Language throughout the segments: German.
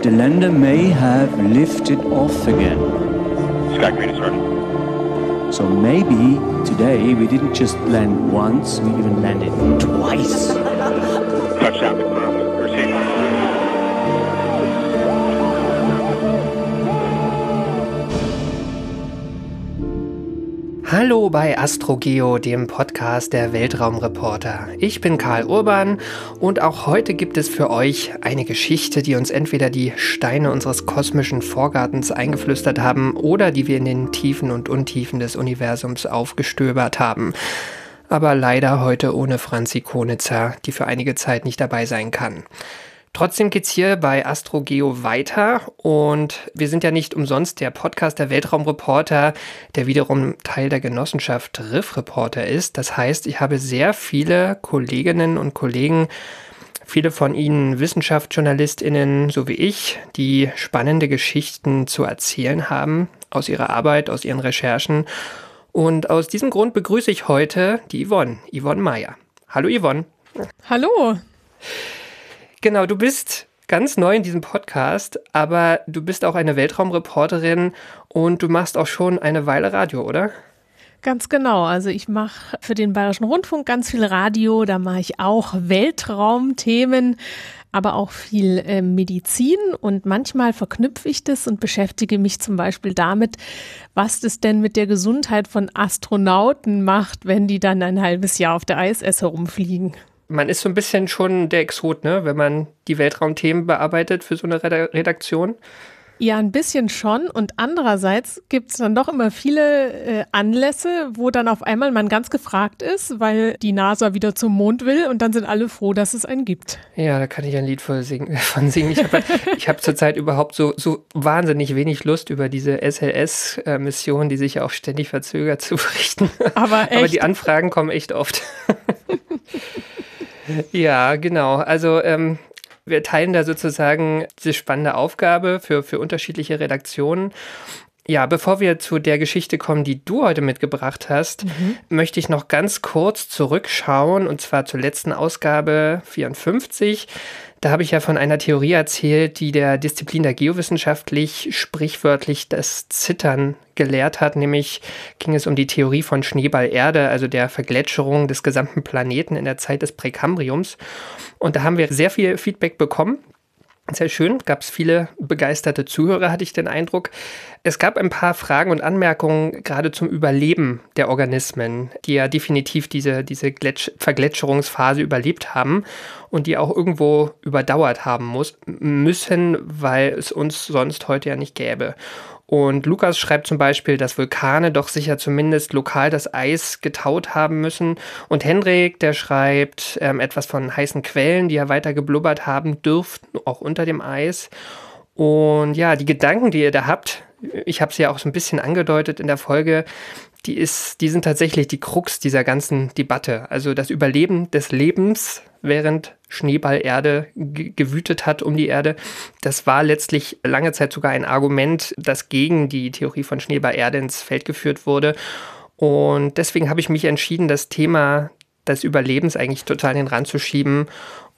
The lander may have lifted off again. Sky green is starting. So maybe today we didn't just land once, we even landed Hallo bei AstroGeo, dem Podcast der Weltraumreporter. Ich bin Karl Urban und auch heute gibt es für euch eine Geschichte, die uns entweder die Steine unseres kosmischen Vorgartens eingeflüstert haben oder die wir in den Tiefen und Untiefen des Universums aufgestöbert haben. Aber leider heute ohne Franzi Konitzer, die für einige Zeit nicht dabei sein kann. Trotzdem geht's hier bei AstroGeo weiter und wir sind ja nicht umsonst der Podcast der Weltraumreporter, der wiederum Teil der Genossenschaft Riff Reporter ist. Das heißt, ich habe sehr viele Kolleginnen und Kollegen, viele von ihnen Wissenschaftsjournalistinnen, so wie ich, die spannende Geschichten zu erzählen haben aus ihrer Arbeit, aus ihren Recherchen. Und aus diesem Grund begrüße ich heute die Yvonne, Yvonne Meyer. Hallo Yvonne. Hallo. Genau, du bist ganz neu in diesem Podcast, aber du bist auch eine Weltraumreporterin und du machst auch schon eine Weile Radio, oder? Ganz genau. Also ich mache für den Bayerischen Rundfunk ganz viel Radio, da mache ich auch Weltraumthemen, aber auch viel äh, Medizin und manchmal verknüpfe ich das und beschäftige mich zum Beispiel damit, was das denn mit der Gesundheit von Astronauten macht, wenn die dann ein halbes Jahr auf der ISS herumfliegen man ist so ein bisschen schon der Exot, ne, wenn man die Weltraumthemen bearbeitet für so eine Redaktion. Ja, ein bisschen schon. Und andererseits gibt es dann doch immer viele äh, Anlässe, wo dann auf einmal man ganz gefragt ist, weil die NASA wieder zum Mond will und dann sind alle froh, dass es einen gibt. Ja, da kann ich ein Lied von singen. Von singen. Ich habe hab zurzeit überhaupt so, so wahnsinnig wenig Lust über diese SLS-Mission, die sich ja auch ständig verzögert, zu berichten. Aber, echt? Aber die Anfragen kommen echt oft. Ja, genau. Also ähm, wir teilen da sozusagen diese spannende Aufgabe für, für unterschiedliche Redaktionen. Ja, bevor wir zu der Geschichte kommen, die du heute mitgebracht hast, mhm. möchte ich noch ganz kurz zurückschauen und zwar zur letzten Ausgabe 54. Da habe ich ja von einer Theorie erzählt, die der Disziplin der Geowissenschaftlich sprichwörtlich das Zittern gelehrt hat. Nämlich ging es um die Theorie von Schneeball-Erde, also der Vergletscherung des gesamten Planeten in der Zeit des Präkambriums. Und da haben wir sehr viel Feedback bekommen. Sehr schön, gab es viele begeisterte Zuhörer, hatte ich den Eindruck. Es gab ein paar Fragen und Anmerkungen gerade zum Überleben der Organismen, die ja definitiv diese, diese Gletsch Vergletscherungsphase überlebt haben und die auch irgendwo überdauert haben muss, müssen, weil es uns sonst heute ja nicht gäbe. Und Lukas schreibt zum Beispiel, dass Vulkane doch sicher zumindest lokal das Eis getaut haben müssen. Und Henrik, der schreibt ähm, etwas von heißen Quellen, die ja weiter geblubbert haben dürften, auch unter dem Eis. Und ja, die Gedanken, die ihr da habt, ich habe es ja auch so ein bisschen angedeutet in der Folge, die, ist, die sind tatsächlich die Krux dieser ganzen Debatte. Also das Überleben des Lebens, während Schneeballerde gewütet hat um die Erde. Das war letztlich lange Zeit sogar ein Argument, das gegen die Theorie von Schneeballerde ins Feld geführt wurde. Und deswegen habe ich mich entschieden, das Thema des Überlebens eigentlich total in den Rand zu schieben.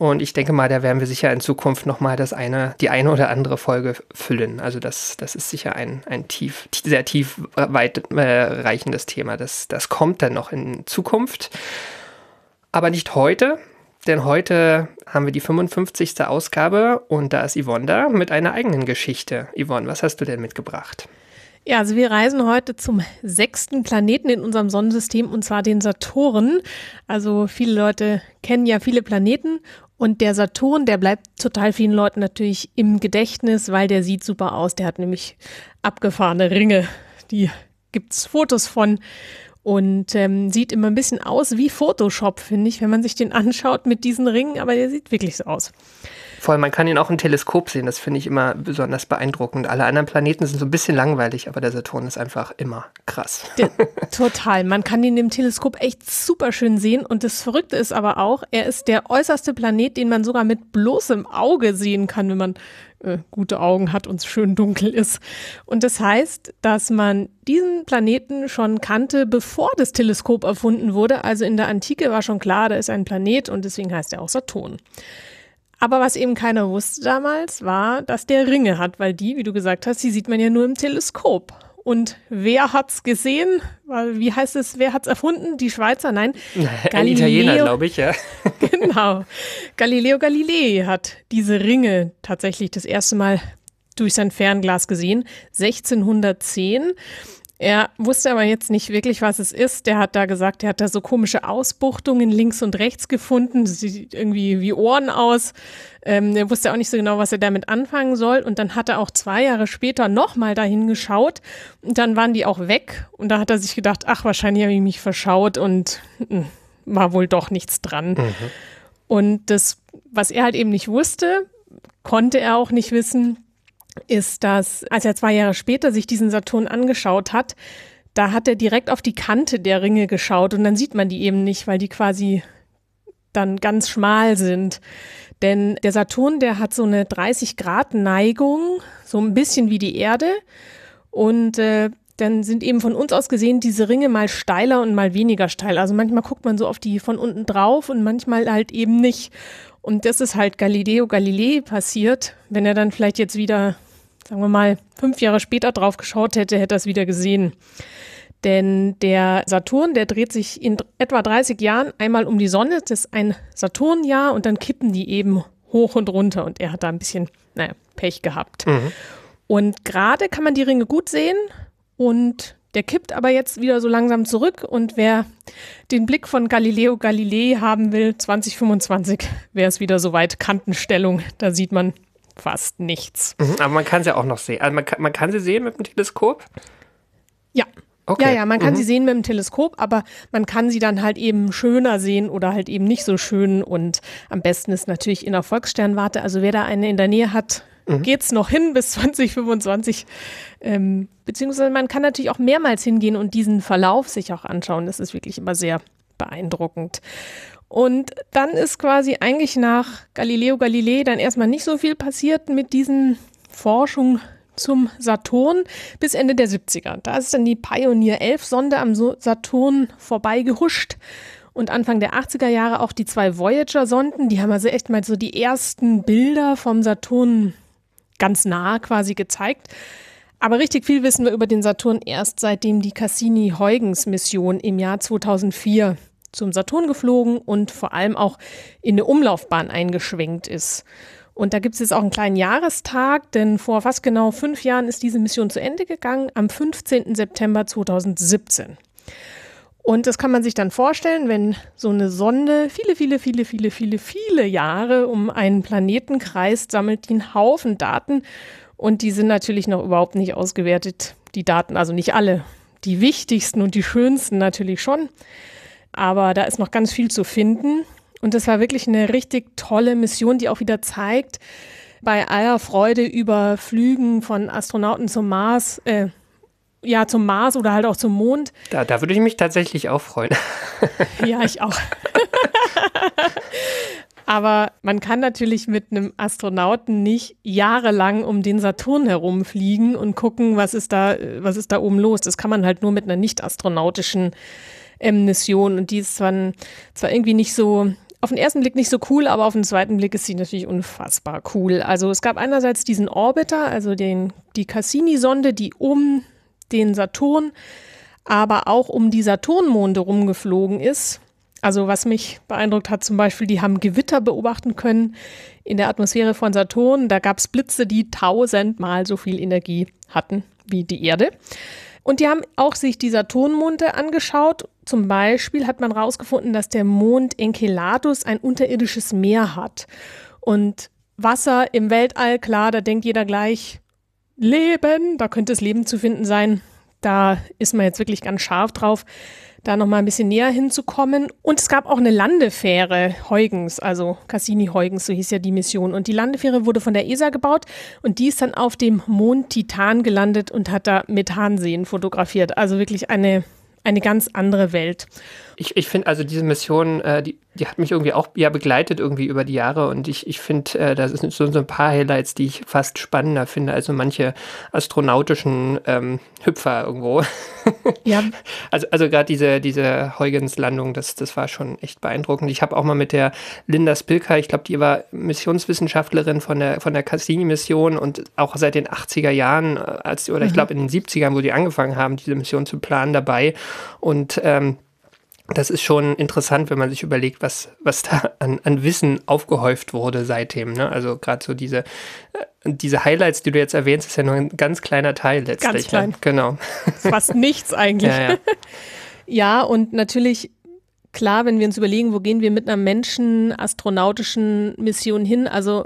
Und ich denke mal, da werden wir sicher in Zukunft nochmal das eine, die eine oder andere Folge füllen. Also das, das ist sicher ein, ein tief, sehr tief weit äh, reichendes Thema. Das, das kommt dann noch in Zukunft. Aber nicht heute, denn heute haben wir die 55. Ausgabe und da ist Yvonne da mit einer eigenen Geschichte. Yvonne, was hast du denn mitgebracht? Ja, also wir reisen heute zum sechsten Planeten in unserem Sonnensystem und zwar den Saturn. Also viele Leute kennen ja viele Planeten und der Saturn, der bleibt total vielen Leuten natürlich im Gedächtnis, weil der sieht super aus. Der hat nämlich abgefahrene Ringe. Die gibt's Fotos von. und ähm, sieht immer ein bisschen aus wie Photoshop, finde ich, wenn man sich den anschaut mit diesen Ringen, aber der sieht wirklich so aus. Vor allem, man kann ihn auch im Teleskop sehen, das finde ich immer besonders beeindruckend. Alle anderen Planeten sind so ein bisschen langweilig, aber der Saturn ist einfach immer krass. Der, total. Man kann ihn im Teleskop echt super schön sehen und das Verrückte ist aber auch, er ist der äußerste Planet, den man sogar mit bloßem Auge sehen kann, wenn man äh, gute Augen hat und es schön dunkel ist. Und das heißt, dass man diesen Planeten schon kannte, bevor das Teleskop erfunden wurde. Also in der Antike war schon klar, da ist ein Planet und deswegen heißt er auch Saturn. Aber was eben keiner wusste damals, war, dass der Ringe hat, weil die, wie du gesagt hast, die sieht man ja nur im Teleskop. Und wer hat's gesehen? Wie heißt es, wer hat's erfunden? Die Schweizer? Nein. Ein Italiener, glaube ich, ja. genau. Galileo Galilei hat diese Ringe tatsächlich das erste Mal durch sein Fernglas gesehen, 1610. Er wusste aber jetzt nicht wirklich, was es ist. Der hat da gesagt, er hat da so komische Ausbuchtungen links und rechts gefunden. Das sieht irgendwie wie Ohren aus. Ähm, er wusste auch nicht so genau, was er damit anfangen soll. Und dann hat er auch zwei Jahre später nochmal dahin geschaut. Und dann waren die auch weg. Und da hat er sich gedacht, ach, wahrscheinlich habe ich mich verschaut und mh, hm, war wohl doch nichts dran. Mhm. Und das, was er halt eben nicht wusste, konnte er auch nicht wissen, ist, dass als er zwei Jahre später sich diesen Saturn angeschaut hat, da hat er direkt auf die Kante der Ringe geschaut und dann sieht man die eben nicht, weil die quasi dann ganz schmal sind. Denn der Saturn, der hat so eine 30 Grad Neigung, so ein bisschen wie die Erde. Und äh, dann sind eben von uns aus gesehen diese Ringe mal steiler und mal weniger steil. Also manchmal guckt man so auf die von unten drauf und manchmal halt eben nicht. Und das ist halt Galileo Galilei passiert. Wenn er dann vielleicht jetzt wieder, sagen wir mal, fünf Jahre später drauf geschaut hätte, hätte er es wieder gesehen. Denn der Saturn, der dreht sich in etwa 30 Jahren einmal um die Sonne. Das ist ein Saturnjahr und dann kippen die eben hoch und runter. Und er hat da ein bisschen, naja, Pech gehabt. Mhm. Und gerade kann man die Ringe gut sehen. Und der kippt aber jetzt wieder so langsam zurück und wer den Blick von Galileo Galilei haben will, 2025 wäre es wieder soweit Kantenstellung. Da sieht man fast nichts. Mhm, aber man kann sie auch noch sehen. Also man kann, man kann sie sehen mit dem Teleskop? Ja. Okay. Ja, ja, man kann mhm. sie sehen mit dem Teleskop, aber man kann sie dann halt eben schöner sehen oder halt eben nicht so schön. Und am besten ist natürlich in der Volkssternwarte. Also wer da eine in der Nähe hat, mhm. geht es noch hin bis 2025. Ähm, beziehungsweise man kann natürlich auch mehrmals hingehen und diesen Verlauf sich auch anschauen. Das ist wirklich immer sehr beeindruckend. Und dann ist quasi eigentlich nach Galileo Galilei dann erstmal nicht so viel passiert mit diesen Forschungen zum Saturn bis Ende der 70er. Da ist dann die Pioneer 11 Sonde am Saturn vorbeigehuscht und Anfang der 80er Jahre auch die zwei Voyager-Sonden. Die haben also echt mal so die ersten Bilder vom Saturn ganz nah quasi gezeigt. Aber richtig viel wissen wir über den Saturn erst seitdem die Cassini-Huygens-Mission im Jahr 2004 zum Saturn geflogen und vor allem auch in eine Umlaufbahn eingeschwenkt ist. Und da gibt es jetzt auch einen kleinen Jahrestag, denn vor fast genau fünf Jahren ist diese Mission zu Ende gegangen, am 15. September 2017. Und das kann man sich dann vorstellen, wenn so eine Sonde viele, viele, viele, viele, viele, viele Jahre um einen Planeten kreist, sammelt die einen Haufen Daten und die sind natürlich noch überhaupt nicht ausgewertet, die Daten, also nicht alle. Die wichtigsten und die schönsten natürlich schon, aber da ist noch ganz viel zu finden. Und das war wirklich eine richtig tolle Mission, die auch wieder zeigt, bei aller Freude über Flügen von Astronauten zum Mars, äh, ja, zum Mars oder halt auch zum Mond. Da, da würde ich mich tatsächlich auch freuen. Ja, ich auch. Aber man kann natürlich mit einem Astronauten nicht jahrelang um den Saturn herumfliegen und gucken, was ist da, was ist da oben los. Das kann man halt nur mit einer nicht astronautischen ähm, Mission. Und die ist zwar, zwar irgendwie nicht so auf den ersten Blick nicht so cool, aber auf den zweiten Blick ist sie natürlich unfassbar cool. Also es gab einerseits diesen Orbiter, also den, die Cassini-Sonde, die um den Saturn, aber auch um die Saturnmonde rumgeflogen ist. Also was mich beeindruckt hat zum Beispiel, die haben Gewitter beobachten können in der Atmosphäre von Saturn. Da gab es Blitze, die tausendmal so viel Energie hatten wie die Erde. Und die haben auch sich die Saturnmonde angeschaut. Zum Beispiel hat man herausgefunden, dass der Mond Enceladus ein unterirdisches Meer hat. Und Wasser im Weltall, klar, da denkt jeder gleich, Leben, da könnte es Leben zu finden sein. Da ist man jetzt wirklich ganz scharf drauf. da nochmal ein bisschen näher hinzukommen. Und es gab auch eine Landefähre Huygens, also Cassini-Huygens, so hieß ja die Mission. Und die Landefähre wurde von der ESA gebaut und die ist dann auf dem Mond Titan gelandet und hat da Methanseen fotografiert. Also wirklich eine, eine ganz andere Welt ich, ich finde also diese Mission, äh, die, die hat mich irgendwie auch ja begleitet irgendwie über die Jahre und ich, ich finde, äh, das sind so, so ein paar Highlights, die ich fast spannender finde, also manche astronautischen ähm, Hüpfer irgendwo. Ja. also also gerade diese, diese Huygens-Landung, das, das war schon echt beeindruckend. Ich habe auch mal mit der Linda Spilker, ich glaube, die war Missionswissenschaftlerin von der, von der Cassini-Mission und auch seit den 80er Jahren, äh, als, oder mhm. ich glaube in den 70ern, wo die angefangen haben, diese Mission zu planen, dabei und ähm, das ist schon interessant, wenn man sich überlegt, was, was da an, an Wissen aufgehäuft wurde seitdem. Ne? Also gerade so diese, äh, diese Highlights, die du jetzt erwähnst, ist ja nur ein ganz kleiner Teil letztlich. Ganz klein. Ne? Genau. Fast nichts eigentlich. Ja, ja. ja, und natürlich, klar, wenn wir uns überlegen, wo gehen wir mit einer Menschen-astronautischen Mission hin, also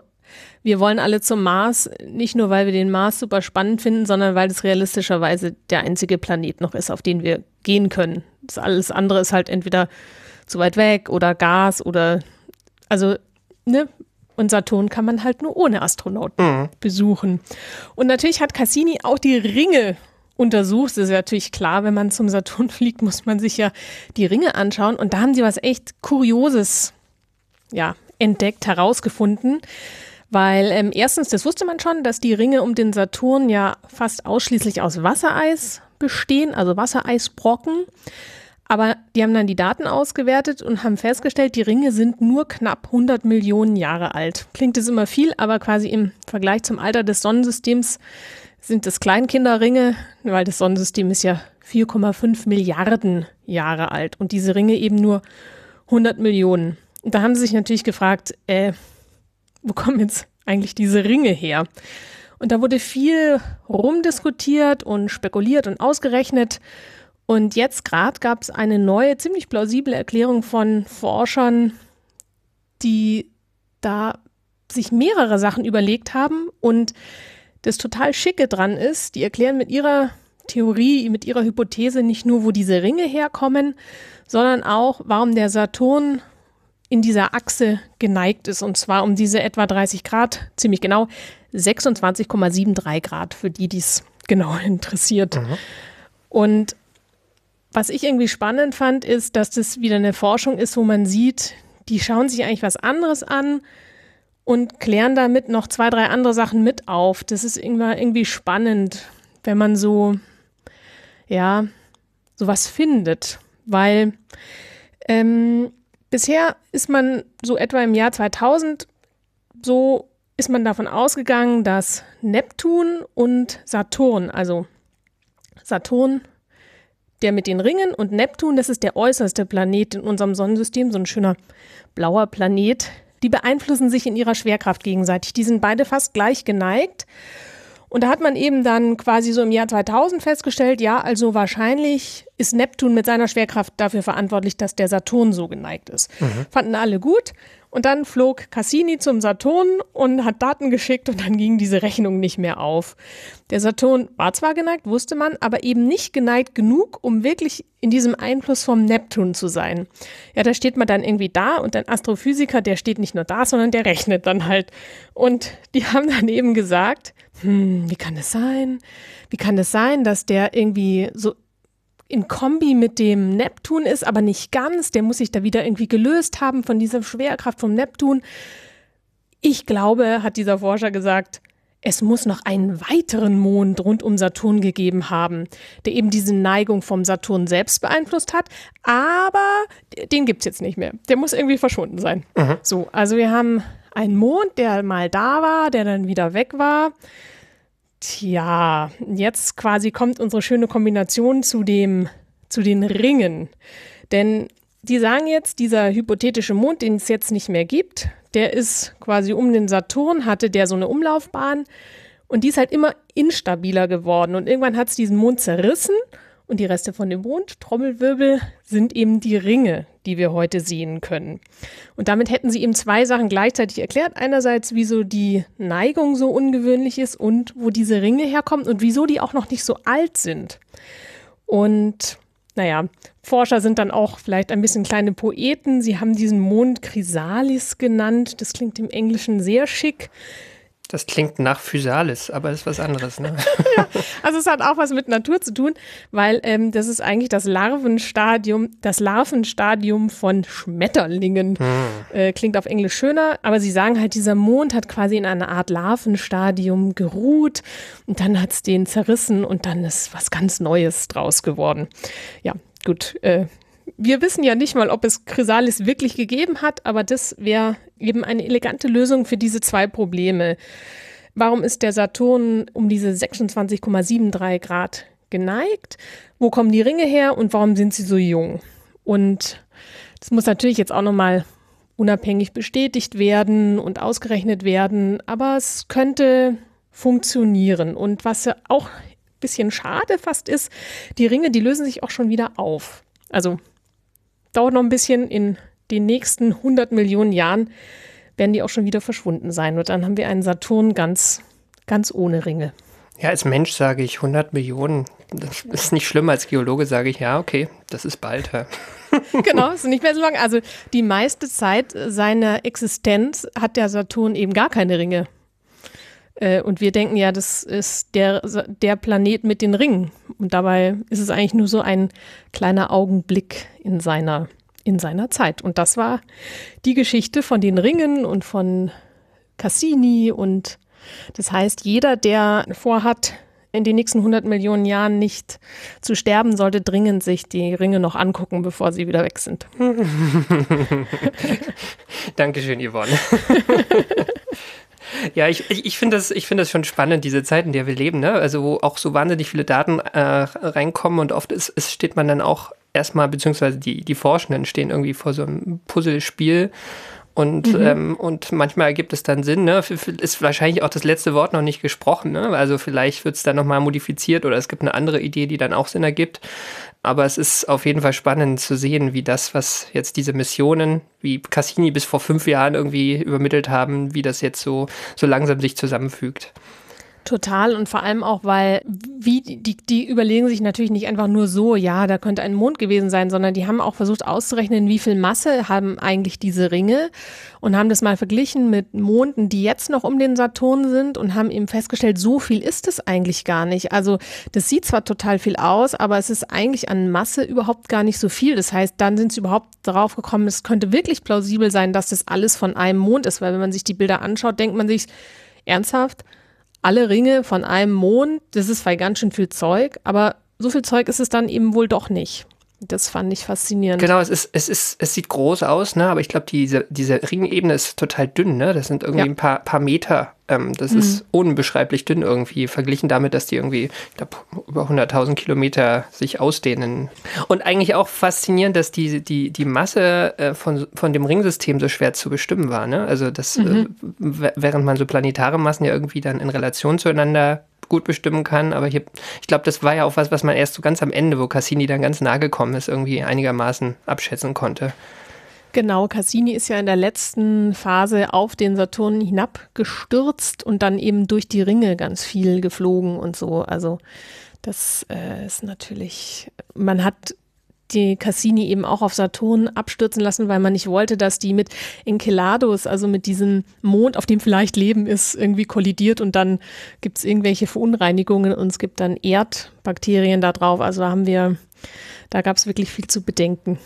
wir wollen alle zum Mars, nicht nur, weil wir den Mars super spannend finden, sondern weil es realistischerweise der einzige Planet noch ist, auf den wir gehen können. Das alles andere ist halt entweder zu weit weg oder Gas oder also, ne? Und Saturn kann man halt nur ohne Astronauten mhm. besuchen. Und natürlich hat Cassini auch die Ringe untersucht. Das ist ja natürlich klar, wenn man zum Saturn fliegt, muss man sich ja die Ringe anschauen. Und da haben sie was echt Kurioses ja, entdeckt, herausgefunden. Weil ähm, erstens, das wusste man schon, dass die Ringe um den Saturn ja fast ausschließlich aus Wassereis bestehen, also Wassereisbrocken. Aber die haben dann die Daten ausgewertet und haben festgestellt, die Ringe sind nur knapp 100 Millionen Jahre alt. Klingt es immer viel, aber quasi im Vergleich zum Alter des Sonnensystems sind es Kleinkinderringe, weil das Sonnensystem ist ja 4,5 Milliarden Jahre alt und diese Ringe eben nur 100 Millionen. Und da haben sie sich natürlich gefragt, äh, wo kommen jetzt eigentlich diese Ringe her? Und da wurde viel rumdiskutiert und spekuliert und ausgerechnet. Und jetzt gerade gab es eine neue, ziemlich plausible Erklärung von Forschern, die da sich mehrere Sachen überlegt haben. Und das total Schicke dran ist, die erklären mit ihrer Theorie, mit ihrer Hypothese nicht nur, wo diese Ringe herkommen, sondern auch, warum der Saturn in dieser Achse geneigt ist, und zwar um diese etwa 30 Grad, ziemlich genau 26,73 Grad, für die dies genau interessiert. Mhm. Und was ich irgendwie spannend fand, ist, dass das wieder eine Forschung ist, wo man sieht, die schauen sich eigentlich was anderes an und klären damit noch zwei, drei andere Sachen mit auf. Das ist irgendwie spannend, wenn man so, ja, sowas findet, weil ähm, Bisher ist man so etwa im Jahr 2000 so ist man davon ausgegangen, dass Neptun und Saturn, also Saturn, der mit den Ringen und Neptun, das ist der äußerste Planet in unserem Sonnensystem, so ein schöner blauer Planet, die beeinflussen sich in ihrer Schwerkraft gegenseitig. Die sind beide fast gleich geneigt. Und da hat man eben dann quasi so im Jahr 2000 festgestellt, ja, also wahrscheinlich ist Neptun mit seiner Schwerkraft dafür verantwortlich, dass der Saturn so geneigt ist. Mhm. Fanden alle gut. Und dann flog Cassini zum Saturn und hat Daten geschickt und dann ging diese Rechnung nicht mehr auf. Der Saturn war zwar geneigt, wusste man, aber eben nicht geneigt genug, um wirklich in diesem Einfluss vom Neptun zu sein. Ja, da steht man dann irgendwie da und ein Astrophysiker, der steht nicht nur da, sondern der rechnet dann halt. Und die haben dann eben gesagt, hm, wie kann das sein? Wie kann das sein, dass der irgendwie so in Kombi mit dem Neptun ist, aber nicht ganz. Der muss sich da wieder irgendwie gelöst haben von dieser Schwerkraft vom Neptun. Ich glaube, hat dieser Forscher gesagt, es muss noch einen weiteren Mond rund um Saturn gegeben haben, der eben diese Neigung vom Saturn selbst beeinflusst hat. Aber den gibt es jetzt nicht mehr. Der muss irgendwie verschwunden sein. Mhm. So, also wir haben einen Mond, der mal da war, der dann wieder weg war. Tja, jetzt quasi kommt unsere schöne Kombination zu dem, zu den Ringen. Denn die sagen jetzt, dieser hypothetische Mond, den es jetzt nicht mehr gibt, der ist quasi um den Saturn, hatte der so eine Umlaufbahn und die ist halt immer instabiler geworden. Und irgendwann hat es diesen Mond zerrissen und die Reste von dem Mond, Trommelwirbel, sind eben die Ringe, die wir heute sehen können. Und damit hätten sie eben zwei Sachen gleichzeitig erklärt. Einerseits, wieso die Neigung so ungewöhnlich ist und wo diese Ringe herkommen und wieso die auch noch nicht so alt sind. Und naja, Forscher sind dann auch vielleicht ein bisschen kleine Poeten. Sie haben diesen Mond Chrysalis genannt. Das klingt im Englischen sehr schick. Das klingt nach Physalis, aber ist was anderes, ne? ja, also es hat auch was mit Natur zu tun, weil ähm, das ist eigentlich das Larvenstadium, das Larvenstadium von Schmetterlingen. Hm. Äh, klingt auf Englisch schöner, aber sie sagen halt, dieser Mond hat quasi in einer Art Larvenstadium geruht und dann hat es den zerrissen und dann ist was ganz Neues draus geworden. Ja, gut, äh, wir wissen ja nicht mal, ob es Chrysalis wirklich gegeben hat, aber das wäre eben eine elegante Lösung für diese zwei Probleme. Warum ist der Saturn um diese 26,73 Grad geneigt? Wo kommen die Ringe her und warum sind sie so jung? Und das muss natürlich jetzt auch nochmal unabhängig bestätigt werden und ausgerechnet werden, aber es könnte funktionieren. Und was auch ein bisschen schade fast ist, die Ringe, die lösen sich auch schon wieder auf. Also dauert noch ein bisschen. In den nächsten 100 Millionen Jahren werden die auch schon wieder verschwunden sein. Und dann haben wir einen Saturn ganz, ganz ohne Ringe. Ja, als Mensch sage ich 100 Millionen. Das ist nicht schlimm. Als Geologe sage ich, ja, okay, das ist bald. Ja. genau, ist nicht mehr so lange. Also die meiste Zeit seiner Existenz hat der Saturn eben gar keine Ringe. Äh, und wir denken ja, das ist der, der Planet mit den Ringen. Und dabei ist es eigentlich nur so ein kleiner Augenblick in seiner, in seiner Zeit. Und das war die Geschichte von den Ringen und von Cassini. Und das heißt, jeder, der vorhat, in den nächsten 100 Millionen Jahren nicht zu sterben, sollte dringend sich die Ringe noch angucken, bevor sie wieder weg sind. Dankeschön, Yvonne. Ja, ich, ich, ich finde das, find das schon spannend, diese Zeit, in der wir leben, ne? Also wo auch so wahnsinnig viele Daten äh, reinkommen und oft ist, ist, steht man dann auch erstmal, beziehungsweise die, die Forschenden stehen irgendwie vor so einem Puzzlespiel und, mhm. ähm, und manchmal ergibt es dann Sinn, ne? Ist wahrscheinlich auch das letzte Wort noch nicht gesprochen, ne? Also vielleicht wird es dann nochmal modifiziert oder es gibt eine andere Idee, die dann auch Sinn ergibt. Aber es ist auf jeden Fall spannend zu sehen, wie das, was jetzt diese Missionen, wie Cassini bis vor fünf Jahren irgendwie übermittelt haben, wie das jetzt so, so langsam sich zusammenfügt. Total und vor allem auch, weil wie die, die überlegen sich natürlich nicht einfach nur so, ja, da könnte ein Mond gewesen sein, sondern die haben auch versucht auszurechnen, wie viel Masse haben eigentlich diese Ringe und haben das mal verglichen mit Monden, die jetzt noch um den Saturn sind und haben eben festgestellt, so viel ist es eigentlich gar nicht. Also das sieht zwar total viel aus, aber es ist eigentlich an Masse überhaupt gar nicht so viel. Das heißt, dann sind sie überhaupt darauf gekommen, es könnte wirklich plausibel sein, dass das alles von einem Mond ist, weil wenn man sich die Bilder anschaut, denkt man sich, ernsthaft? Alle Ringe von einem Mond, das ist zwar ganz schön viel Zeug, aber so viel Zeug ist es dann eben wohl doch nicht. Das fand ich faszinierend. Genau, es ist, es ist, es sieht groß aus, ne? Aber ich glaube, diese, diese Ringebene ist total dünn, ne? Das sind irgendwie ja. ein paar, paar Meter. Ähm, das mhm. ist unbeschreiblich dünn irgendwie, verglichen damit, dass die irgendwie, ich glaube, über 100.000 Kilometer sich ausdehnen. Und eigentlich auch faszinierend, dass die, die, die Masse äh, von, von dem Ringsystem so schwer zu bestimmen war, ne? Also das, mhm. äh, während man so planetare Massen ja irgendwie dann in Relation zueinander gut bestimmen kann. Aber hier, ich glaube, das war ja auch was, was man erst so ganz am Ende, wo Cassini dann ganz nah gekommen ist, irgendwie einigermaßen abschätzen konnte. Genau, Cassini ist ja in der letzten Phase auf den Saturn hinabgestürzt und dann eben durch die Ringe ganz viel geflogen und so. Also das äh, ist natürlich, man hat die Cassini eben auch auf Saturn abstürzen lassen, weil man nicht wollte, dass die mit Enceladus, also mit diesem Mond, auf dem vielleicht Leben ist, irgendwie kollidiert und dann gibt es irgendwelche Verunreinigungen und es gibt dann Erdbakterien da drauf. Also da haben wir, da gab es wirklich viel zu bedenken.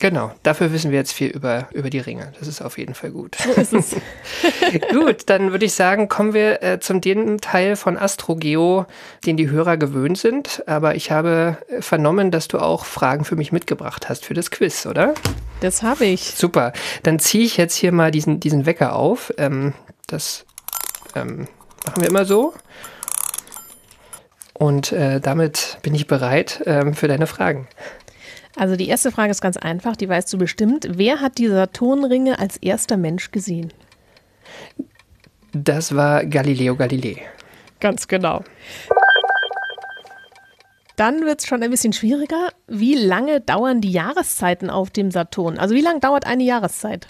Genau, dafür wissen wir jetzt viel über, über die Ringe. Das ist auf jeden Fall gut. So gut, dann würde ich sagen, kommen wir äh, zum Teil von AstroGeo, den die Hörer gewöhnt sind. Aber ich habe äh, vernommen, dass du auch Fragen für mich mitgebracht hast für das Quiz, oder? Das habe ich. Super. Dann ziehe ich jetzt hier mal diesen, diesen Wecker auf. Ähm, das ähm, machen wir immer so. Und äh, damit bin ich bereit ähm, für deine Fragen. Also die erste Frage ist ganz einfach, die weißt du bestimmt. Wer hat die Saturnringe als erster Mensch gesehen? Das war Galileo Galilei. Ganz genau. Dann wird es schon ein bisschen schwieriger. Wie lange dauern die Jahreszeiten auf dem Saturn? Also wie lange dauert eine Jahreszeit?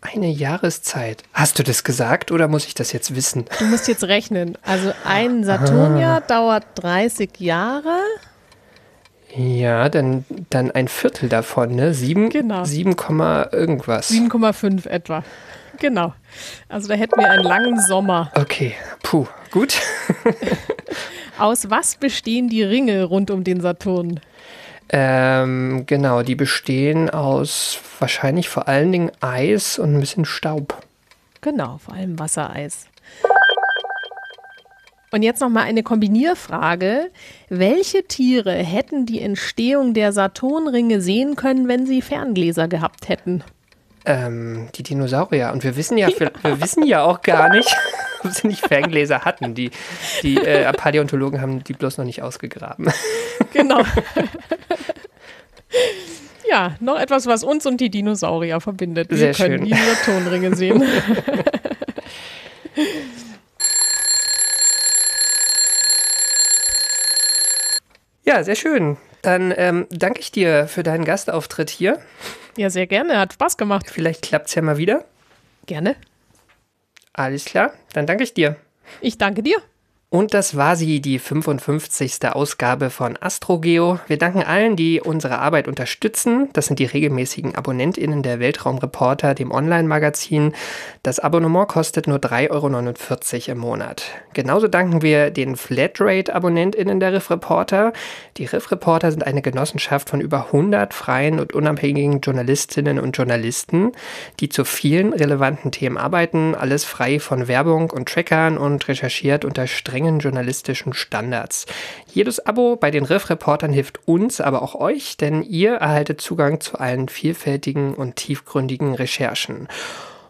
Eine Jahreszeit. Hast du das gesagt oder muss ich das jetzt wissen? Du musst jetzt rechnen. Also ein Saturnjahr ah. dauert 30 Jahre. Ja, dann, dann ein Viertel davon, ne? Sieben, Genau. 7, Komma irgendwas. 7,5 etwa. Genau. Also da hätten wir einen langen Sommer. Okay, puh, gut. Aus was bestehen die Ringe rund um den Saturn? Ähm, genau, die bestehen aus wahrscheinlich vor allen Dingen Eis und ein bisschen Staub. Genau, vor allem Wassereis. Und jetzt noch mal eine Kombinierfrage. Welche Tiere hätten die Entstehung der Saturnringe sehen können, wenn sie Ferngläser gehabt hätten? Ähm, die Dinosaurier. Und wir wissen ja, Wir, wir wissen ja auch gar nicht, ob sie nicht Ferngläser hatten. Die, die äh, Paläontologen haben die bloß noch nicht ausgegraben. Genau. ja, noch etwas, was uns und die Dinosaurier verbindet. Wir Sehr können schön. die Saturnringe sehen. Ja, sehr schön. Dann ähm, danke ich dir für deinen Gastauftritt hier. ja, sehr gerne. Hat Spaß gemacht. Vielleicht klappt es ja mal wieder. Gerne. Alles klar, dann danke ich dir. Ich danke dir. Und das war sie, die 55. Ausgabe von AstroGeo. Wir danken allen, die unsere Arbeit unterstützen. Das sind die regelmäßigen AbonnentInnen der Weltraumreporter, dem Online-Magazin. Das Abonnement kostet nur 3,49 Euro im Monat. Genauso danken wir den Flatrate-AbonnentInnen der Riff Reporter. Die Riff Reporter sind eine Genossenschaft von über 100 freien und unabhängigen Journalistinnen und Journalisten, die zu vielen relevanten Themen arbeiten. Alles frei von Werbung und Trackern und recherchiert unter strengen journalistischen Standards. Jedes Abo bei den Riff-Reportern hilft uns, aber auch euch, denn ihr erhaltet Zugang zu allen vielfältigen und tiefgründigen Recherchen.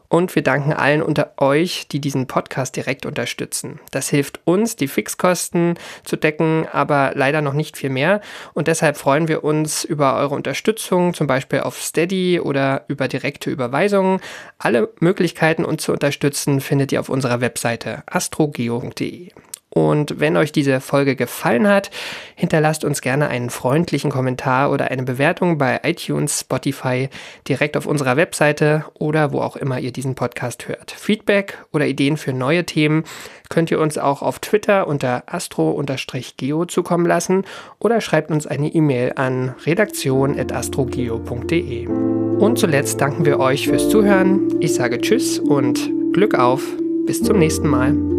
Und wir danken allen unter euch, die diesen Podcast direkt unterstützen. Das hilft uns, die Fixkosten zu decken, aber leider noch nicht viel mehr. Und deshalb freuen wir uns über eure Unterstützung, zum Beispiel auf Steady oder über direkte Überweisungen. Alle Möglichkeiten, uns zu unterstützen, findet ihr auf unserer Webseite astrogeo.de. Und wenn euch diese Folge gefallen hat, hinterlasst uns gerne einen freundlichen Kommentar oder eine Bewertung bei iTunes, Spotify, direkt auf unserer Webseite oder wo auch immer ihr diesen Podcast hört. Feedback oder Ideen für neue Themen könnt ihr uns auch auf Twitter unter astro-geo zukommen lassen oder schreibt uns eine E-Mail an redaktion.astrogeo.de. Und zuletzt danken wir euch fürs Zuhören. Ich sage Tschüss und Glück auf. Bis zum nächsten Mal.